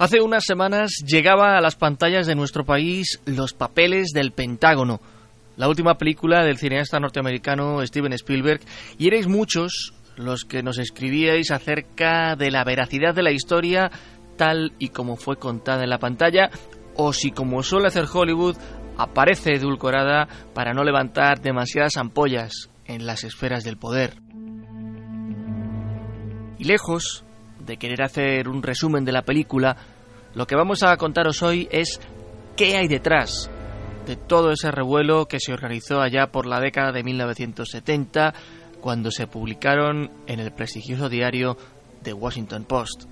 Hace unas semanas llegaba a las pantallas de nuestro país Los Papeles del Pentágono, la última película del cineasta norteamericano Steven Spielberg, y erais muchos los que nos escribíais acerca de la veracidad de la historia tal y como fue contada en la pantalla o si como suele hacer Hollywood, aparece edulcorada para no levantar demasiadas ampollas en las esferas del poder. Y lejos de querer hacer un resumen de la película, lo que vamos a contaros hoy es qué hay detrás de todo ese revuelo que se organizó allá por la década de 1970 cuando se publicaron en el prestigioso diario The Washington Post.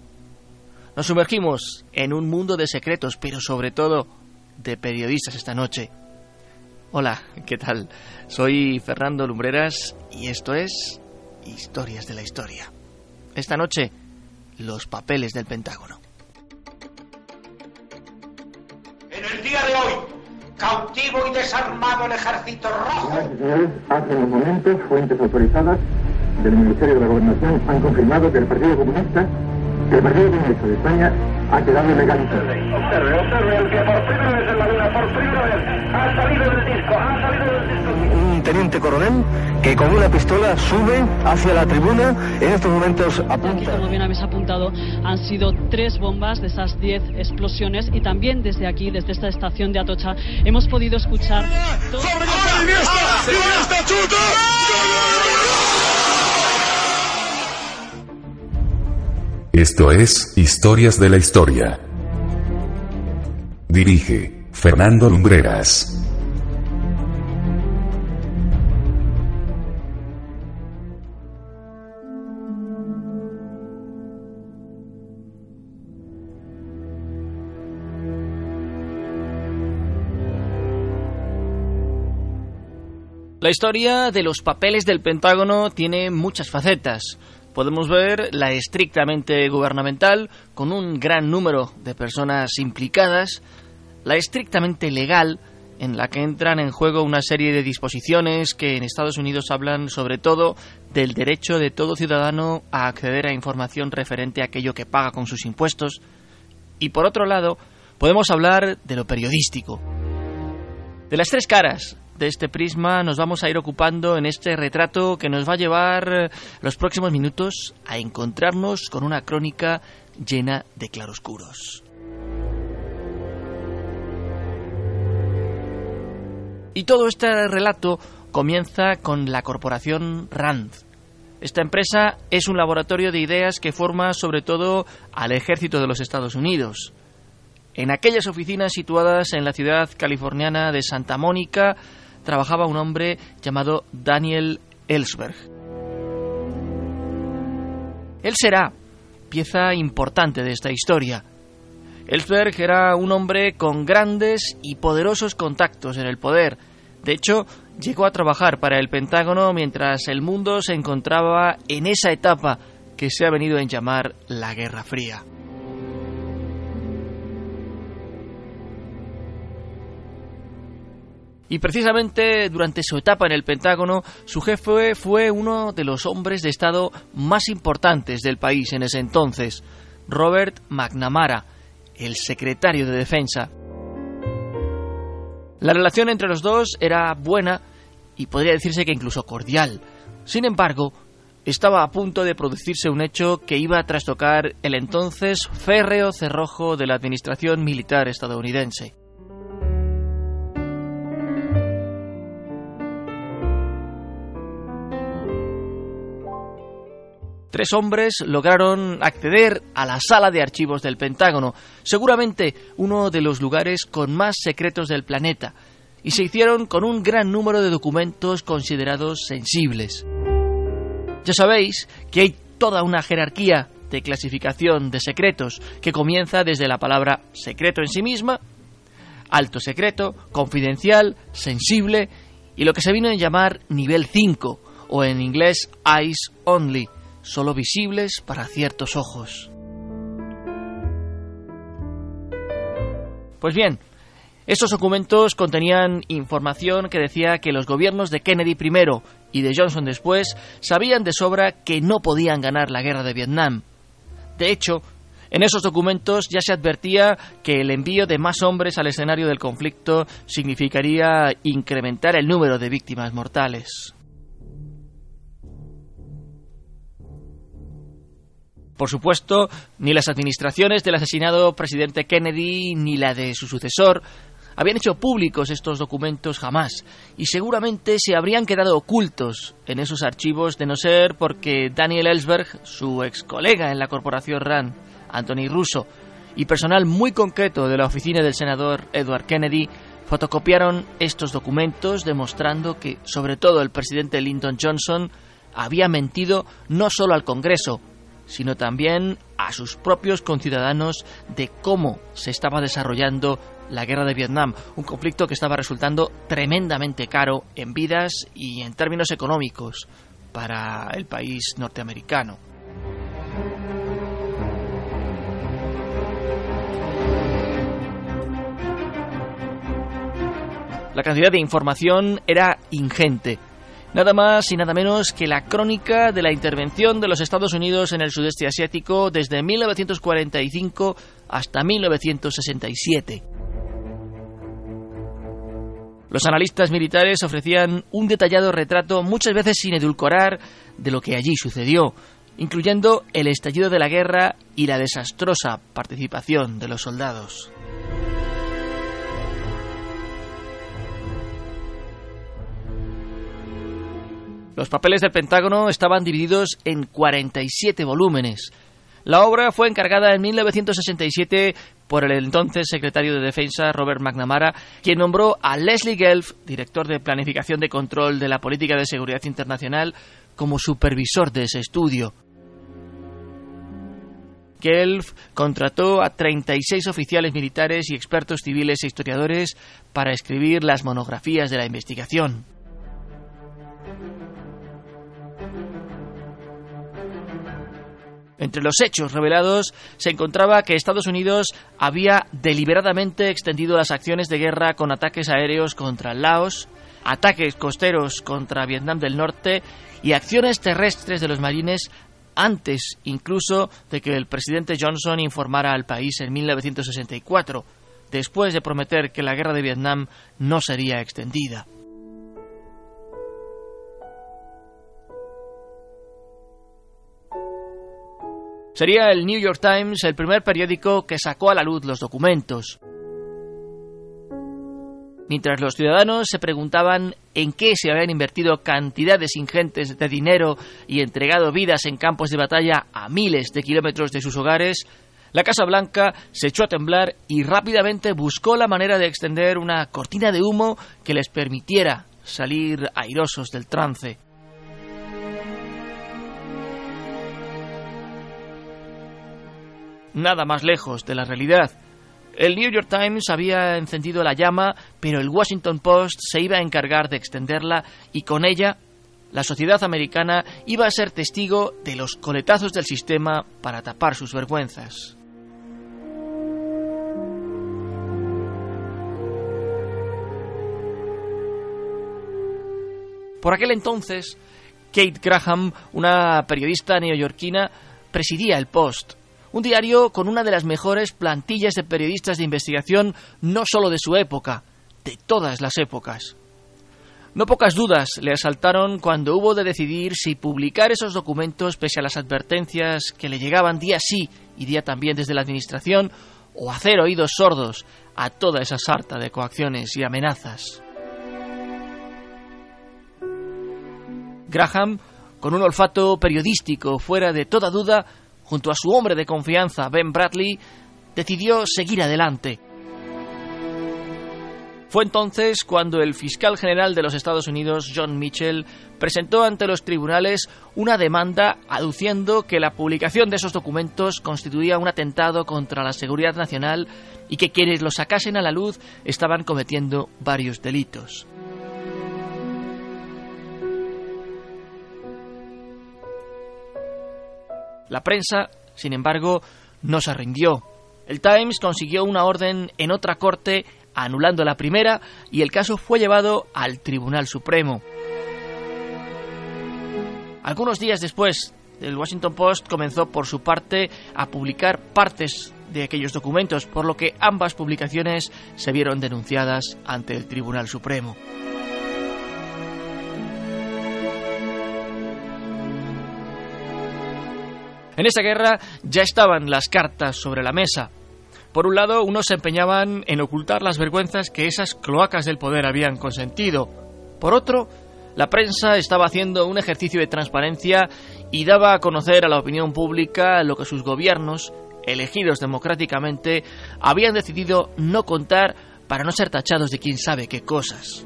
Nos sumergimos en un mundo de secretos, pero sobre todo de periodistas esta noche. Hola, ¿qué tal? Soy Fernando Lumbreras y esto es Historias de la Historia. Esta noche, los papeles del Pentágono. En el día de hoy, cautivo y desarmado el ejército rojo. Hace unos momentos, fuentes autorizadas del Ministerio de la Gobernación han confirmado que el Partido Comunista, el Partido de España ha quedado legalizado. Observe, observe, el que por primera vez en la vida, por primera vez, ha salido del disco, ha salido del disco. un teniente coronel que con una pistola sube hacia la tribuna. En estos momentos Aquí, apunta. como bien habéis apuntado, han sido tres bombas de esas diez explosiones y también desde aquí, desde esta estación de Atocha, hemos podido escuchar... todo- Esto es Historias de la Historia. Dirige Fernando Lumbreras. La historia de los papeles del Pentágono tiene muchas facetas. Podemos ver la estrictamente gubernamental, con un gran número de personas implicadas, la estrictamente legal, en la que entran en juego una serie de disposiciones que en Estados Unidos hablan sobre todo del derecho de todo ciudadano a acceder a información referente a aquello que paga con sus impuestos, y por otro lado, podemos hablar de lo periodístico, de las tres caras de este prisma nos vamos a ir ocupando en este retrato que nos va a llevar eh, los próximos minutos a encontrarnos con una crónica llena de claroscuros. Y todo este relato comienza con la corporación RAND. Esta empresa es un laboratorio de ideas que forma sobre todo al ejército de los Estados Unidos. En aquellas oficinas situadas en la ciudad californiana de Santa Mónica trabajaba un hombre llamado Daniel Ellsberg. Él será pieza importante de esta historia. Ellsberg era un hombre con grandes y poderosos contactos en el poder. De hecho, llegó a trabajar para el Pentágono mientras el mundo se encontraba en esa etapa que se ha venido en llamar la Guerra Fría. Y precisamente durante su etapa en el Pentágono, su jefe fue uno de los hombres de Estado más importantes del país en ese entonces, Robert McNamara, el secretario de Defensa. La relación entre los dos era buena y podría decirse que incluso cordial. Sin embargo, estaba a punto de producirse un hecho que iba a trastocar el entonces férreo cerrojo de la administración militar estadounidense. Tres hombres lograron acceder a la sala de archivos del Pentágono, seguramente uno de los lugares con más secretos del planeta, y se hicieron con un gran número de documentos considerados sensibles. Ya sabéis que hay toda una jerarquía de clasificación de secretos que comienza desde la palabra secreto en sí misma, alto secreto, confidencial, sensible y lo que se vino a llamar nivel 5 o en inglés eyes only, solo visibles para ciertos ojos. Pues bien, estos documentos contenían información que decía que los gobiernos de Kennedy primero y de Johnson después sabían de sobra que no podían ganar la guerra de Vietnam. De hecho, En esos documentos ya se advertía que el envío de más hombres al escenario del conflicto significaría incrementar el número de víctimas mortales. Por supuesto, ni las administraciones del asesinado presidente Kennedy ni la de su sucesor habían hecho públicos estos documentos jamás y seguramente se habrían quedado ocultos en esos archivos de no ser porque Daniel Ellsberg, su ex colega en la corporación RAND, Anthony Russo, y personal muy concreto de la oficina del senador Edward Kennedy fotocopiaron estos documentos demostrando que, sobre todo, el presidente Lyndon Johnson había mentido no solo al Congreso, sino también a sus propios conciudadanos de cómo se estaba desarrollando la guerra de Vietnam, un conflicto que estaba resultando tremendamente caro en vidas y en términos económicos para el país norteamericano. La cantidad de información era ingente. Nada más y nada menos que la crónica de la intervención de los Estados Unidos en el sudeste asiático desde 1945 hasta 1967. Los analistas militares ofrecían un detallado retrato, muchas veces sin edulcorar, de lo que allí sucedió, incluyendo el estallido de la guerra y la desastrosa participación de los soldados. Los papeles del Pentágono estaban divididos en 47 volúmenes. La obra fue encargada en 1967 por el entonces secretario de Defensa Robert McNamara, quien nombró a Leslie Gelf, director de Planificación de Control de la Política de Seguridad Internacional, como supervisor de ese estudio. Gelf contrató a 36 oficiales militares y expertos civiles e historiadores para escribir las monografías de la investigación. Entre los hechos revelados se encontraba que Estados Unidos había deliberadamente extendido las acciones de guerra con ataques aéreos contra Laos, ataques costeros contra Vietnam del Norte y acciones terrestres de los marines antes incluso de que el presidente Johnson informara al país en 1964, después de prometer que la guerra de Vietnam no sería extendida. Sería el New York Times el primer periódico que sacó a la luz los documentos. Mientras los ciudadanos se preguntaban en qué se habían invertido cantidades ingentes de dinero y entregado vidas en campos de batalla a miles de kilómetros de sus hogares, la Casa Blanca se echó a temblar y rápidamente buscó la manera de extender una cortina de humo que les permitiera salir airosos del trance. Nada más lejos de la realidad. El New York Times había encendido la llama, pero el Washington Post se iba a encargar de extenderla y con ella la sociedad americana iba a ser testigo de los coletazos del sistema para tapar sus vergüenzas. Por aquel entonces, Kate Graham, una periodista neoyorquina, presidía el Post un diario con una de las mejores plantillas de periodistas de investigación no solo de su época, de todas las épocas. No pocas dudas le asaltaron cuando hubo de decidir si publicar esos documentos pese a las advertencias que le llegaban día sí y día también desde la Administración o hacer oídos sordos a toda esa sarta de coacciones y amenazas. Graham, con un olfato periodístico fuera de toda duda, junto a su hombre de confianza, Ben Bradley, decidió seguir adelante. Fue entonces cuando el fiscal general de los Estados Unidos, John Mitchell, presentó ante los tribunales una demanda aduciendo que la publicación de esos documentos constituía un atentado contra la seguridad nacional y que quienes los sacasen a la luz estaban cometiendo varios delitos. La prensa, sin embargo, no se rindió. El Times consiguió una orden en otra corte anulando la primera y el caso fue llevado al Tribunal Supremo. Algunos días después el Washington Post comenzó por su parte a publicar partes de aquellos documentos, por lo que ambas publicaciones se vieron denunciadas ante el Tribunal Supremo. En esa guerra ya estaban las cartas sobre la mesa. Por un lado, unos se empeñaban en ocultar las vergüenzas que esas cloacas del poder habían consentido. Por otro, la prensa estaba haciendo un ejercicio de transparencia y daba a conocer a la opinión pública lo que sus gobiernos, elegidos democráticamente, habían decidido no contar para no ser tachados de quién sabe qué cosas.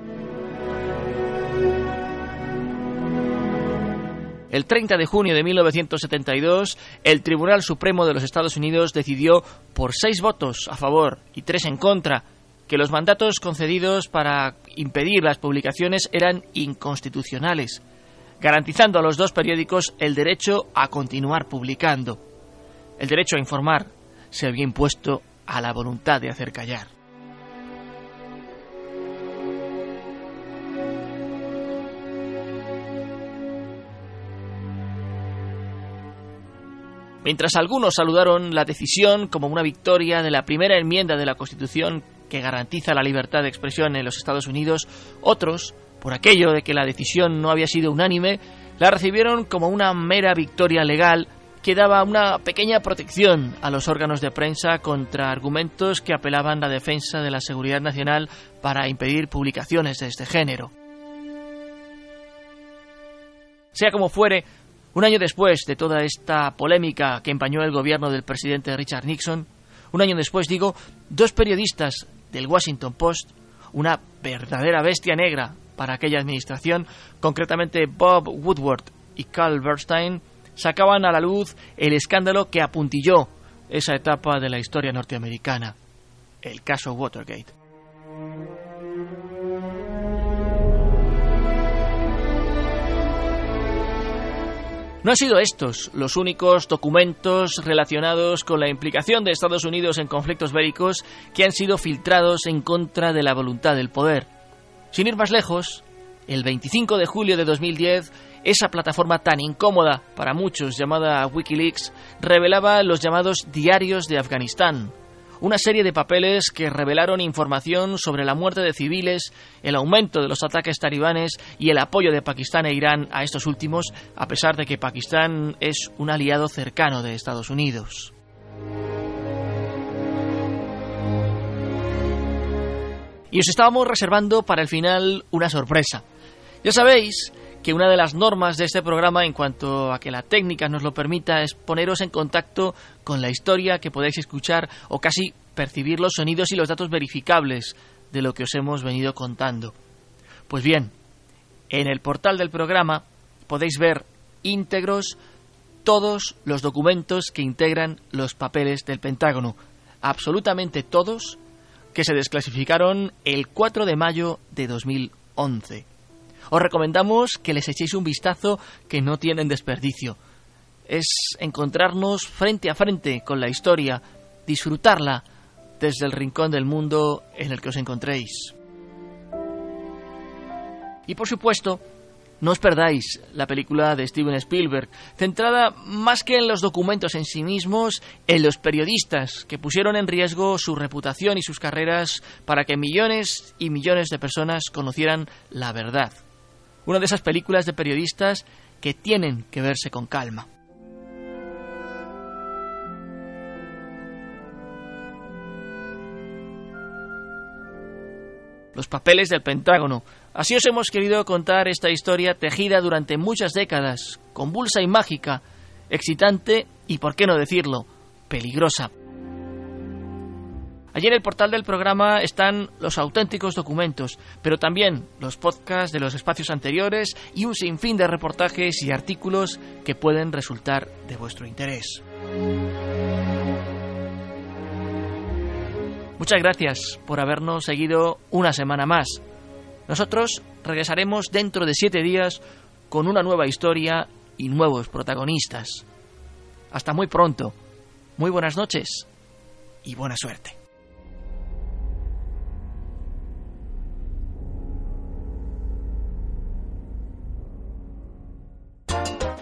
El 30 de junio de 1972, el Tribunal Supremo de los Estados Unidos decidió, por seis votos a favor y tres en contra, que los mandatos concedidos para impedir las publicaciones eran inconstitucionales, garantizando a los dos periódicos el derecho a continuar publicando. El derecho a informar se había impuesto a la voluntad de hacer callar. Mientras algunos saludaron la decisión como una victoria de la primera enmienda de la Constitución que garantiza la libertad de expresión en los Estados Unidos, otros, por aquello de que la decisión no había sido unánime, la recibieron como una mera victoria legal que daba una pequeña protección a los órganos de prensa contra argumentos que apelaban a la defensa de la seguridad nacional para impedir publicaciones de este género. Sea como fuere, un año después de toda esta polémica que empañó el gobierno del presidente Richard Nixon, un año después digo, dos periodistas del Washington Post, una verdadera bestia negra para aquella administración, concretamente Bob Woodward y Carl Bernstein, sacaban a la luz el escándalo que apuntilló esa etapa de la historia norteamericana, el caso Watergate. No han sido estos los únicos documentos relacionados con la implicación de Estados Unidos en conflictos bélicos que han sido filtrados en contra de la voluntad del poder. Sin ir más lejos, el 25 de julio de 2010, esa plataforma tan incómoda para muchos llamada Wikileaks revelaba los llamados diarios de Afganistán, una serie de papeles que revelaron información sobre la muerte de civiles, el aumento de los ataques talibanes y el apoyo de Pakistán e Irán a estos últimos, a pesar de que Pakistán es un aliado cercano de Estados Unidos. Y os estábamos reservando para el final una sorpresa. Ya sabéis que una de las normas de este programa en cuanto a que la técnica nos lo permita es poneros en contacto con la historia que podéis escuchar o casi percibir los sonidos y los datos verificables de lo que os hemos venido contando. Pues bien, en el portal del programa podéis ver íntegros todos los documentos que integran los papeles del Pentágono, absolutamente todos, que se desclasificaron el 4 de mayo de 2011. Os recomendamos que les echéis un vistazo que no tienen desperdicio. Es encontrarnos frente a frente con la historia, disfrutarla desde el rincón del mundo en el que os encontréis. Y por supuesto, no os perdáis la película de Steven Spielberg, centrada más que en los documentos en sí mismos, en los periodistas que pusieron en riesgo su reputación y sus carreras para que millones y millones de personas conocieran la verdad. Una de esas películas de periodistas que tienen que verse con calma. Los papeles del Pentágono. Así os hemos querido contar esta historia tejida durante muchas décadas, convulsa y mágica, excitante y, por qué no decirlo, peligrosa. Allí en el portal del programa están los auténticos documentos, pero también los podcasts de los espacios anteriores y un sinfín de reportajes y artículos que pueden resultar de vuestro interés. Muchas gracias por habernos seguido una semana más. Nosotros regresaremos dentro de siete días con una nueva historia y nuevos protagonistas. Hasta muy pronto. Muy buenas noches y buena suerte.